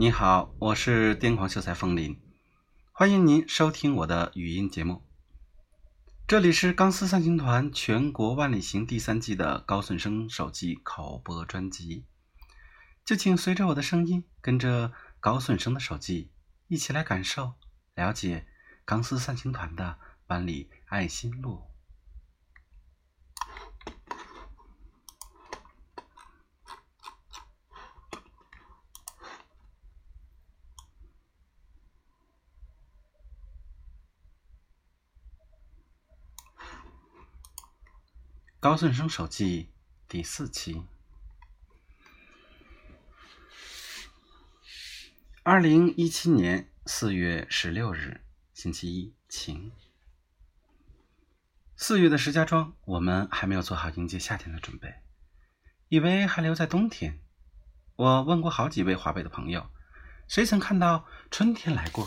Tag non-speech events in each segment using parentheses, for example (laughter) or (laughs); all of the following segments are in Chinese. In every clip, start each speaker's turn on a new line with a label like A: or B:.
A: 你好，我是癫狂秀才风林，欢迎您收听我的语音节目。这里是钢丝三星团全国万里行第三季的高顺生手机口播专辑，就请随着我的声音，跟着高顺生的手机一起来感受、了解钢丝三星团的万里爱心路。高顺生手记第四期，二零一七年四月十六日，星期一，晴。四月的石家庄，我们还没有做好迎接夏天的准备，以为还留在冬天。我问过好几位华北的朋友，谁曾看到春天来过？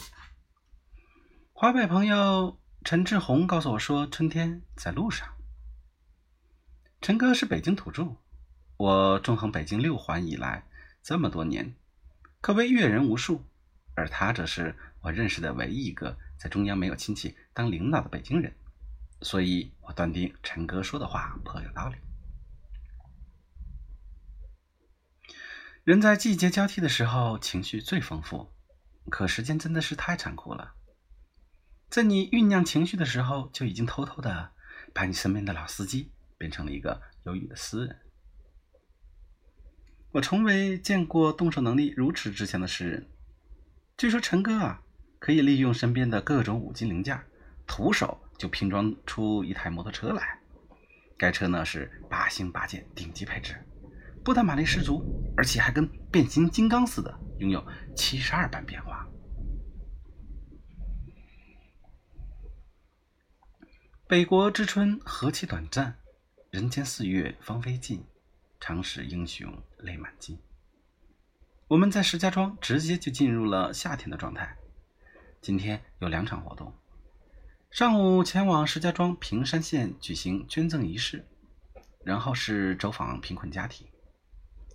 A: 华北朋友陈志宏告诉我说，春天在路上。陈哥是北京土著，我纵横北京六环以来这么多年，可谓阅人无数，而他则是我认识的唯一一个在中央没有亲戚当领导的北京人，所以我断定陈哥说的话颇有道理。人在季节交替的时候情绪最丰富，可时间真的是太残酷了，在你酝酿情绪的时候，就已经偷偷的把你身边的老司机。变成了一个忧郁的诗人。我从未见过动手能力如此之强的诗人。据说陈哥啊，可以利用身边的各种五金零件，徒手就拼装出一台摩托车来。该车呢是八星八件顶级配置，不但马力十足，而且还跟变形金刚似的，拥有七十二般变化。北国之春何其短暂！人间四月芳菲尽，常使英雄泪满襟。我们在石家庄直接就进入了夏天的状态。今天有两场活动：上午前往石家庄平山县举行捐赠仪式，然后是走访贫困家庭；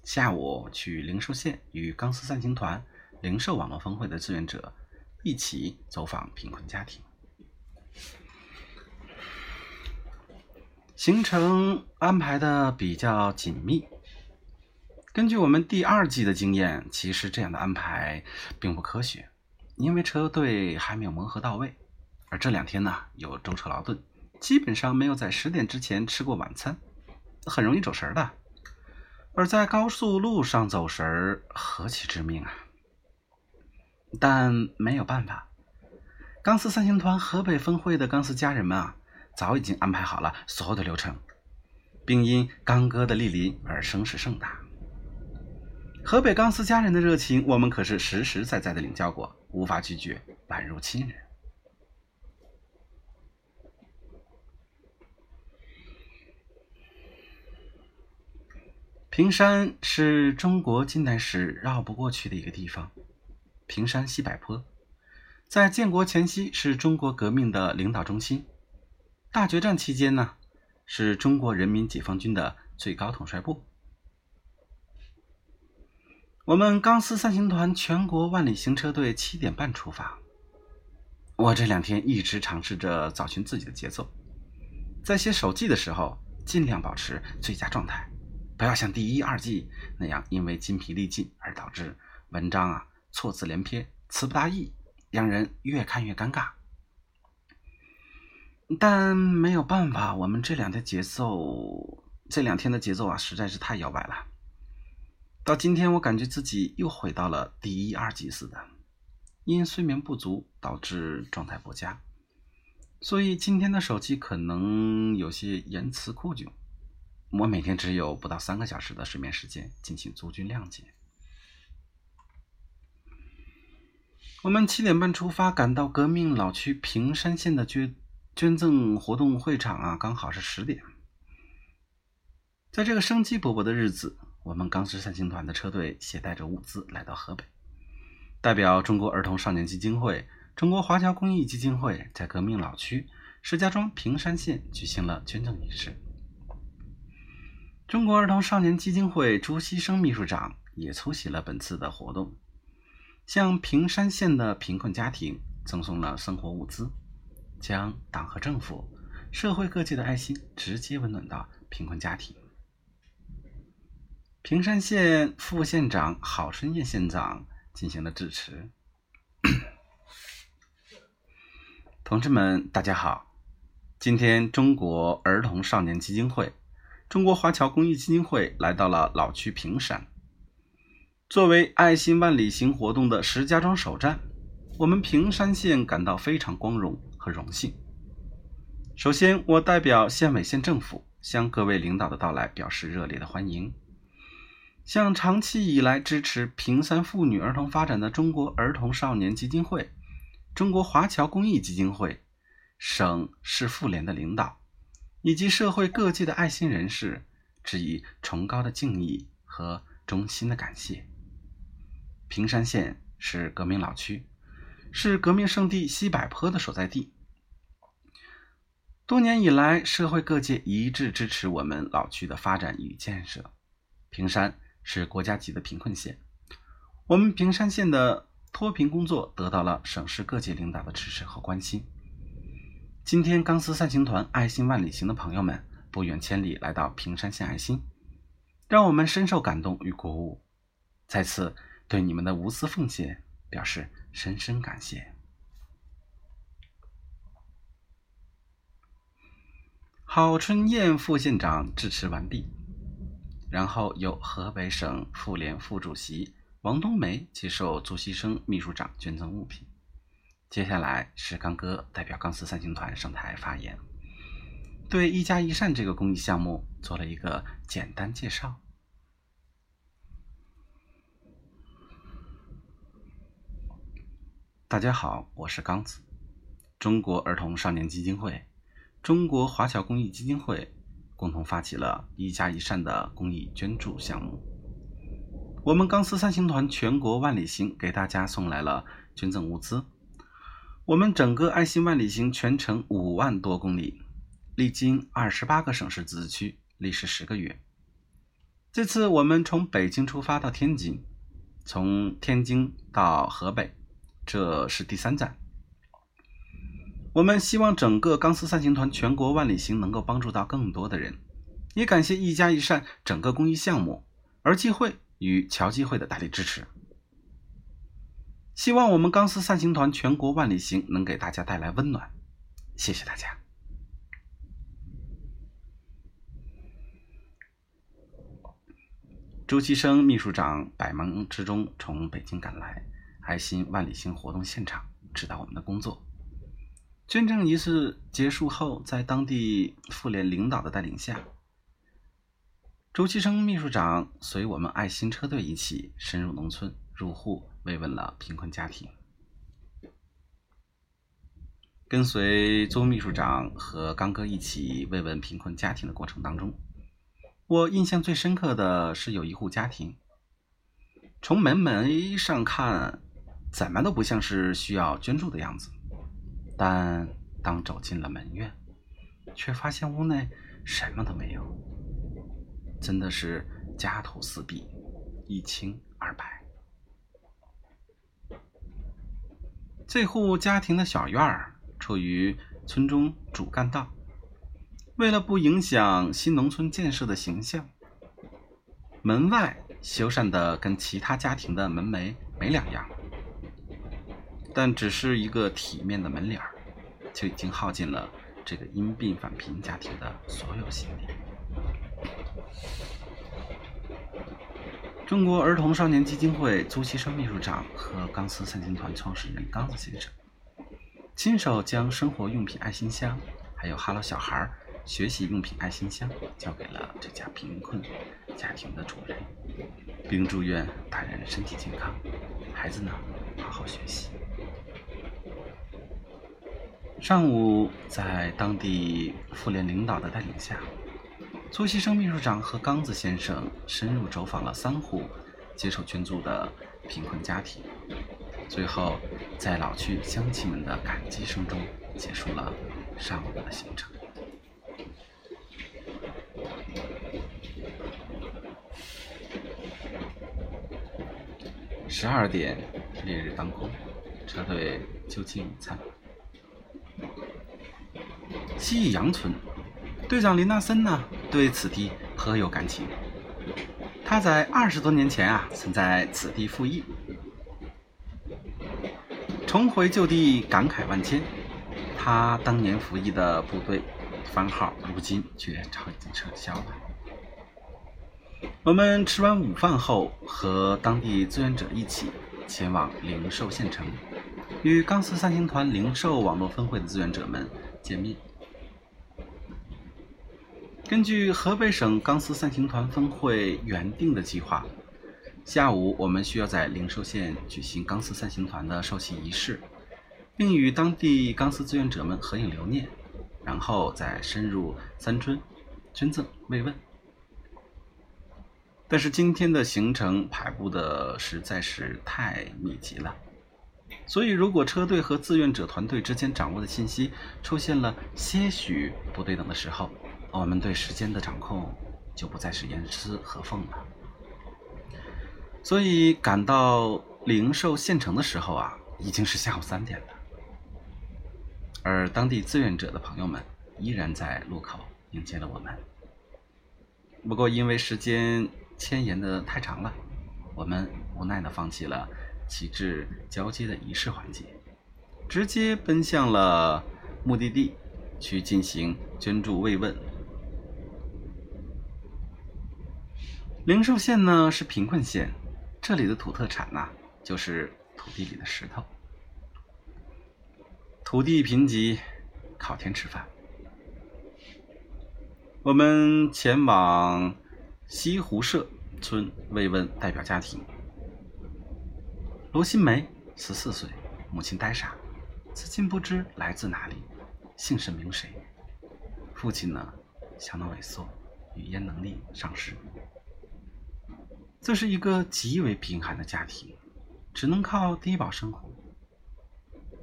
A: 下午去灵寿县与钢丝三星团灵寿网络峰会的志愿者一起走访贫困家庭。行程安排的比较紧密。根据我们第二季的经验，其实这样的安排并不科学，因为车队还没有磨合到位，而这两天呢有舟车劳顿，基本上没有在十点之前吃过晚餐，很容易走神的。而在高速路上走神儿何其致命啊！但没有办法，钢丝三星团河北分会的钢丝家人们啊。早已经安排好了所有的流程，并因刚哥的莅临而声势盛大。河北钢丝家人的热情，我们可是实实在在的领教过，无法拒绝，宛如亲人。平山是中国近代史绕不过去的一个地方。平山西柏坡，在建国前夕是中国革命的领导中心。大决战期间呢，是中国人民解放军的最高统帅部。我们钢丝三星团全国万里行车队七点半出发。我这两天一直尝试着找寻自己的节奏，在写手记的时候尽量保持最佳状态，不要像第一、二季那样因为筋疲力尽而导致文章啊错字连篇、词不达意，让人越看越尴尬。但没有办法，我们这两天节奏，这两天的节奏啊，实在是太摇摆了。到今天，我感觉自己又回到了第一、二级似的，因睡眠不足导致状态不佳，所以今天的手机可能有些言辞酷窘。我每天只有不到三个小时的睡眠时间，敬请诸君谅解。我们七点半出发，赶到革命老区平山县的军。捐赠活动会场啊，刚好是十点。在这个生机勃勃的日子，我们钢丝三星团的车队携带着物资来到河北，代表中国儿童少年基金会、中国华侨公益基金会，在革命老区石家庄平山县举行了捐赠仪式。中国儿童少年基金会朱锡生秘书长也出席了本次的活动。向平山县的贫困家庭赠送了生活物资，将党和政府、社会各界的爱心直接温暖到贫困家庭。平山县副县长郝春燕县长进行了致辞。同志们，大家好！今天，中国儿童少年基金会、中国华侨公益基金会来到了老区平山。作为爱心万里行活动的石家庄首站，我们平山县感到非常光荣和荣幸。首先，我代表县委县政府向各位领导的到来表示热烈的欢迎。向长期以来支持平山妇女儿童发展的中国儿童少年基金会、中国华侨公益基金会、省市妇联的领导以及社会各界的爱心人士，致以崇高的敬意和衷心的感谢。平山县是革命老区，是革命圣地西柏坡的所在地。多年以来，社会各界一致支持我们老区的发展与建设。平山是国家级的贫困县，我们平山县的脱贫工作得到了省市各界领导的支持和关心。今天，钢丝三行团爱心万里行的朋友们不远千里来到平山县爱心，让我们深受感动与鼓舞。再次。对你们的无私奉献表示深深感谢。郝春燕副县长致辞完毕，然后由河北省妇联副主席王冬梅接受朱锡生秘书长捐赠物品。接下来是刚哥代表钢丝三星团上台发言，对“一家一善”这个公益项目做了一个简单介绍。大家好，我是刚子。中国儿童少年基金会、中国华侨公益基金会共同发起了一家一善的公益捐助项目。我们钢丝三星团全国万里行给大家送来了捐赠物资。我们整个爱心万里行全程五万多公里，历经二十八个省市自治区，历时十个月。这次我们从北京出发到天津，从天津到河北。这是第三站，我们希望整个钢丝三行团全国万里行能够帮助到更多的人，也感谢一家一善整个公益项目、儿基会与侨基会的大力支持。希望我们钢丝三行团全国万里行能给大家带来温暖，谢谢大家。朱其生秘书长百忙之中从北京赶来。爱心万里行活动现场指导我们的工作。捐赠仪式结束后，在当地妇联领导的带领下，周其生秘书长随我们爱心车队一起深入农村，入户慰问了贫困家庭。跟随周秘书长和刚哥一起慰问贫困家庭的过程当中，我印象最深刻的是有一户家庭，从门楣上看。怎么都不像是需要捐助的样子，但当走进了门院，却发现屋内什么都没有，真的是家徒四壁，一清二白。这户家庭的小院儿处于村中主干道，为了不影响新农村建设的形象，门外修缮的跟其他家庭的门楣没两样。但只是一个体面的门脸儿，就已经耗尽了这个因病返贫家庭的所有心力。中国儿童少年基金会朱其生秘书长和钢丝三星团创始人刚子先生，亲手将生活用品爱心箱，还有哈喽小孩学习用品爱心箱交给了这家贫困家庭的主人，并祝愿大人身体健康，孩子呢好好学习。上午，在当地妇联领导的带领下，朱锡生秘书长和刚子先生深入走访了三户接受捐助的贫困家庭，最后在老区乡亲们的感激声中结束了上午的行程。十二点，烈日当空，车队就近午餐。西义阳村队长林纳森呢，对此地颇有感情。他在二十多年前啊，曾在此地服役，重回旧地，感慨万千。他当年服役的部队番号，如今却早已经撤销了。我们吃完午饭后，和当地志愿者一起前往灵寿县城，与钢丝三星团灵寿网络分会的志愿者们见面。根据河北省钢丝三星团分会原定的计划，下午我们需要在灵寿县举行钢丝三星团的授旗仪式，并与当地钢丝志愿者们合影留念，然后再深入三村捐赠慰问。但是今天的行程排布的实在是太密集了，所以如果车队和志愿者团队之间掌握的信息出现了些许不对等的时候，我们对时间的掌控就不再是严丝合缝了。所以赶到灵寿县城的时候啊，已经是下午三点了，而当地志愿者的朋友们依然在路口迎接了我们。不过因为时间牵延的太长了，我们无奈的放弃了旗帜交接的仪式环节，直接奔向了目的地去进行捐助慰问。灵寿县呢是贫困县，这里的土特产呐就是土地里的石头。土地贫瘠，靠天吃饭。我们前往西湖社村慰问代表家庭。罗新梅，十四岁，母亲呆傻，至今不知来自哪里，姓甚名谁。父亲呢，相当萎缩，语言能力丧失。这是一个极为贫寒的家庭，只能靠低保生活，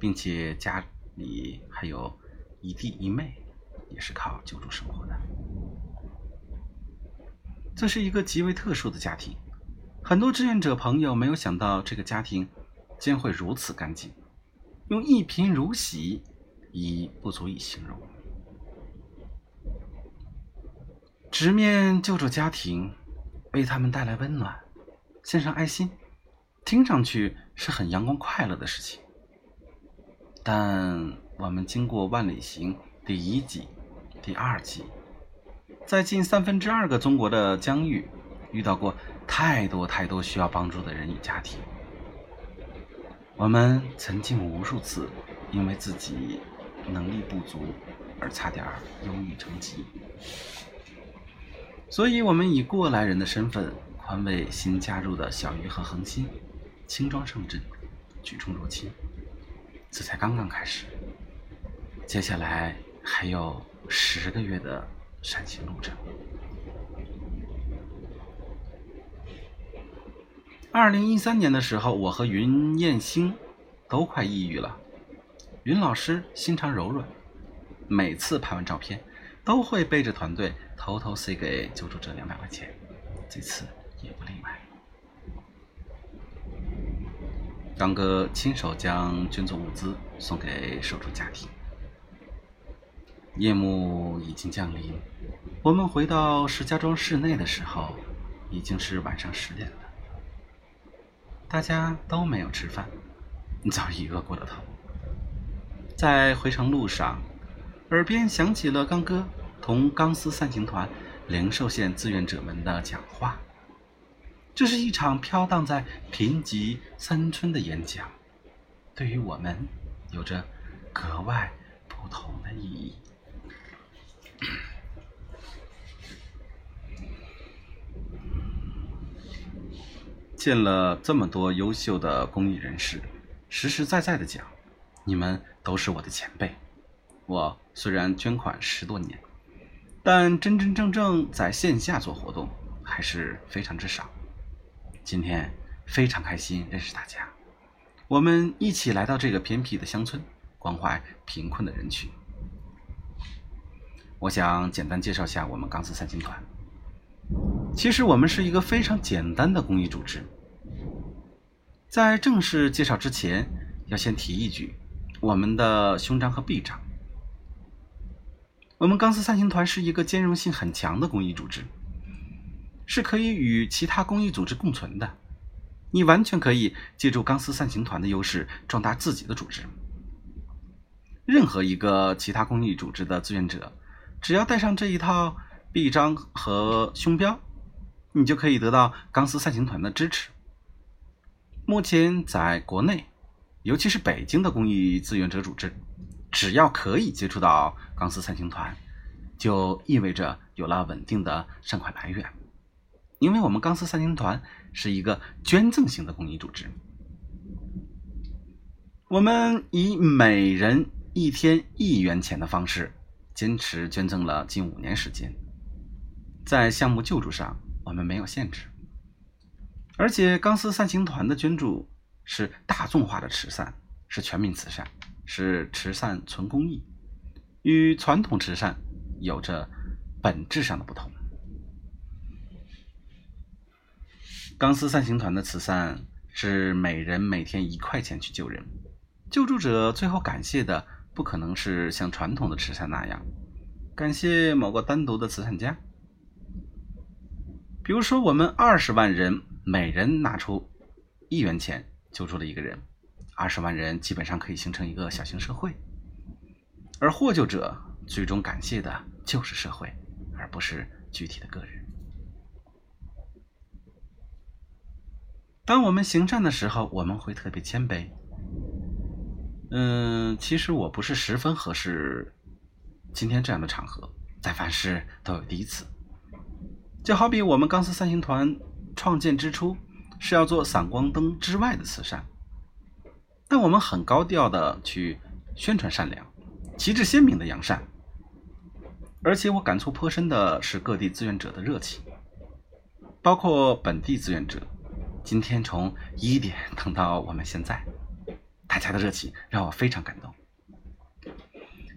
A: 并且家里还有一弟一妹，也是靠救助生活的。这是一个极为特殊的家庭，很多志愿者朋友没有想到这个家庭竟会如此干净，用一贫如洗已不足以形容。直面救助家庭。为他们带来温暖，献上爱心，听上去是很阳光快乐的事情。但我们经过万里行第一季、第二季，在近三分之二个中国的疆域，遇到过太多太多需要帮助的人与家庭。我们曾经无数次因为自己能力不足而差点忧郁成疾。所以，我们以过来人的身份，宽慰新加入的小鱼和恒心，轻装上阵，举重若轻。这才刚刚开始，接下来还有十个月的山行路程。二零一三年的时候，我和云燕星都快抑郁了。云老师心肠柔软，每次拍完照片，都会背着团队。偷偷塞给救助者两百块钱，这次也不例外。刚哥亲手将捐赠物资送给受助家庭。夜幕已经降临，我们回到石家庄市内的时候，已经是晚上十点了。大家都没有吃饭，早已饿过了头。在回程路上，耳边响起了刚哥。同钢丝三行团灵寿县志愿者们的讲话，这是一场飘荡在贫瘠山村的演讲，对于我们有着格外不同的意义。(coughs) 见了这么多优秀的公益人士，实实在在的讲，你们都是我的前辈。我虽然捐款十多年。但真真正正在线下做活动还是非常之少。今天非常开心认识大家，我们一起来到这个偏僻的乡村，关怀贫困的人群。我想简单介绍下我们钢丝三星团。其实我们是一个非常简单的公益组织，在正式介绍之前，要先提一句，我们的胸章和臂章。我们钢丝三星团是一个兼容性很强的公益组织，是可以与其他公益组织共存的。你完全可以借助钢丝三星团的优势壮大自己的组织。任何一个其他公益组织的志愿者，只要带上这一套臂章和胸标，你就可以得到钢丝三星团的支持。目前在国内，尤其是北京的公益志愿者组织。只要可以接触到钢丝三星团，就意味着有了稳定的善款来源。因为我们钢丝三星团是一个捐赠型的公益组织，我们以每人一天一元钱的方式，坚持捐赠了近五年时间。在项目救助上，我们没有限制，而且钢丝三星团的捐助是大众化的慈善，是全民慈善。是慈善纯公益，与传统慈善有着本质上的不同。钢丝三星团的慈善是每人每天一块钱去救人，救助者最后感谢的不可能是像传统的慈善那样感谢某个单独的慈善家。比如说，我们二十万人每人拿出一元钱救助了一个人。二十万人基本上可以形成一个小型社会，而获救者最终感谢的就是社会，而不是具体的个人。当我们行善的时候，我们会特别谦卑。嗯，其实我不是十分合适今天这样的场合，但凡事都有第一次。就好比我们钢丝三星团创建之初是要做闪光灯之外的慈善。但我们很高调的去宣传善良，旗帜鲜明的扬善。而且我感触颇深的是各地志愿者的热情，包括本地志愿者。今天从一点 (laughs) 等到我们现在，大家的热情让我非常感动。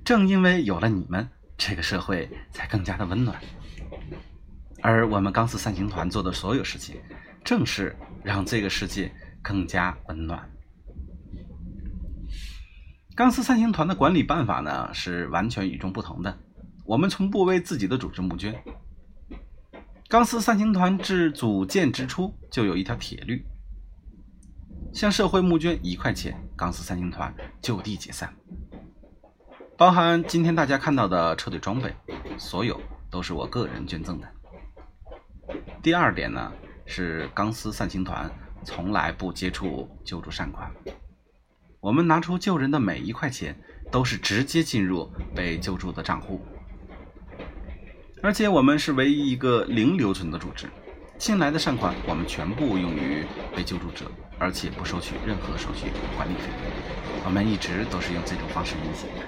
A: 正因为有了你们，这个社会才更加的温暖。而我们钢丝三星团做的所有事情，正是让这个世界更加温暖。钢丝三星团的管理办法呢是完全与众不同的。我们从不为自己的组织募捐。钢丝三星团自组建之初就有一条铁律：向社会募捐一块钱，钢丝三星团就地解散。包含今天大家看到的车队装备，所有都是我个人捐赠的。第二点呢是钢丝三星团从来不接触救助善款。我们拿出救人的每一块钱，都是直接进入被救助的账户，而且我们是唯一一个零留存的组织，进来的善款我们全部用于被救助者，而且不收取任何手续管理费。我们一直都是用这种方式运行的。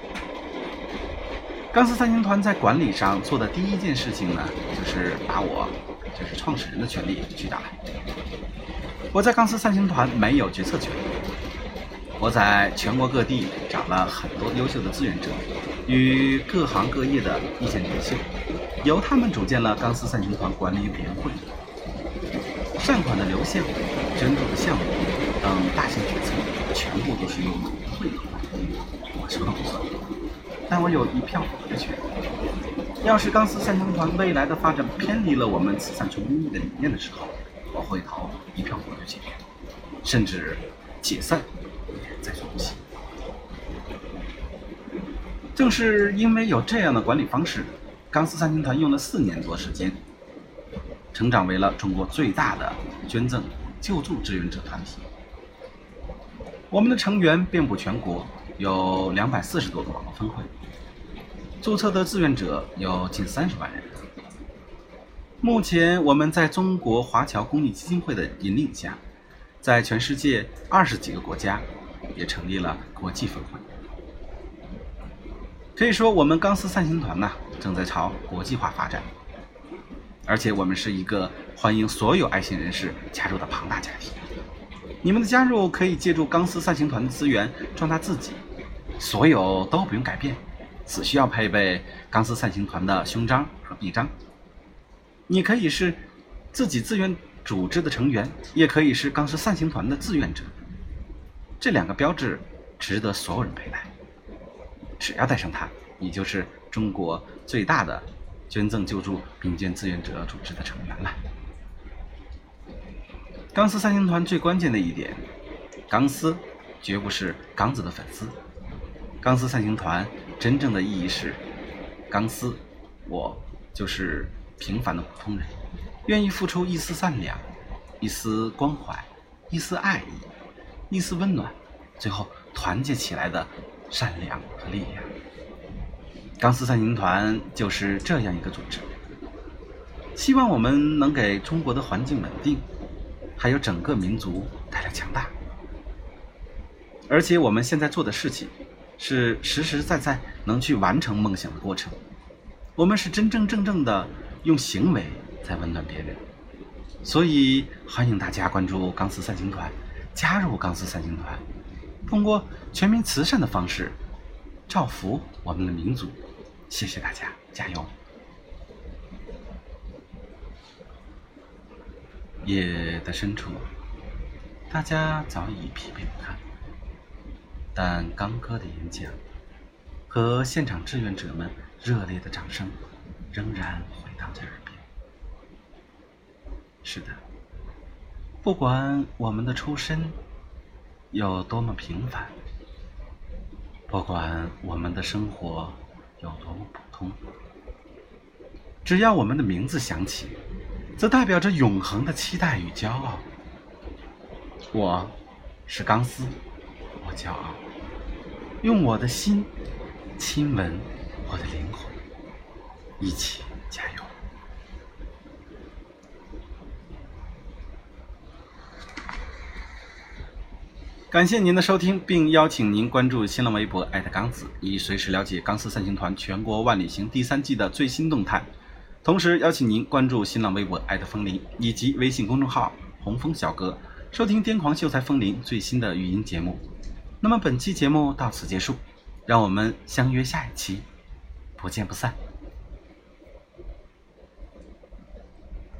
A: 钢丝三星团在管理上做的第一件事情呢，就是把我，就是创始人的权利去打。我在钢丝三星团没有决策权。我在全国各地找了很多优秀的志愿者，与各行各业的意见领袖，由他们组建了钢丝三星团管理委员会。善款的流向、捐助的项目等大型决策，全部都是由会来决定。我说了不算，但我有一票否决权。要是钢丝三星团未来的发展偏离了我们慈善纯公益的理念的时候，我会投一票否决权，甚至解散。在所不惜。正是因为有这样的管理方式，钢丝三军团用了四年多时间，成长为了中国最大的捐赠救助志愿者团体。我们的成员遍布全国，有两百四十多个网络分会，注册的志愿者有近三十万人。目前，我们在中国华侨公益基金会的引领下，在全世界二十几个国家。也成立了国际分会，可以说我们钢丝散星团呢正在朝国际化发展，而且我们是一个欢迎所有爱心人士加入的庞大家庭。你们的加入可以借助钢丝散星团的资源壮大自己，所有都不用改变，只需要配备钢丝散星团的胸章和臂章。你可以是自己自愿组织的成员，也可以是钢丝散星团的志愿者。这两个标志值得所有人佩戴。只要戴上它，你就是中国最大的捐赠救助民间志愿者组织的成员了。钢丝三星团最关键的一点，钢丝绝不是刚子的粉丝。钢丝三星团真正的意义是，钢丝，我就是平凡的普通人，愿意付出一丝善良，一丝关怀，一丝爱意，一丝温暖，最后团结起来的。善良和力量，钢丝三行团就是这样一个组织。希望我们能给中国的环境稳定，还有整个民族带来强大。而且我们现在做的事情，是实实在在能去完成梦想的过程。我们是真真正正的用行为在温暖别人。所以欢迎大家关注钢丝三行团，加入钢丝三星团。通过全民慈善的方式，造福我们的民族。谢谢大家，加油！夜的深处，大家早已疲惫不堪，但刚哥的演讲和现场志愿者们热烈的掌声仍然回荡在耳边。是的，不管我们的出身。有多么平凡，不管我们的生活有多么普通，只要我们的名字响起，则代表着永恒的期待与骄傲。我是钢丝，我骄傲，用我的心亲吻我的灵魂，一起加油。感谢您的收听，并邀请您关注新浪微博艾特刚子，以随时了解钢丝三星团全国万里行第三季的最新动态。同时，邀请您关注新浪微博艾特风铃以及微信公众号红枫小哥，收听癫狂秀才风铃最新的语音节目。那么，本期节目到此结束，让我们相约下一期，不见不散。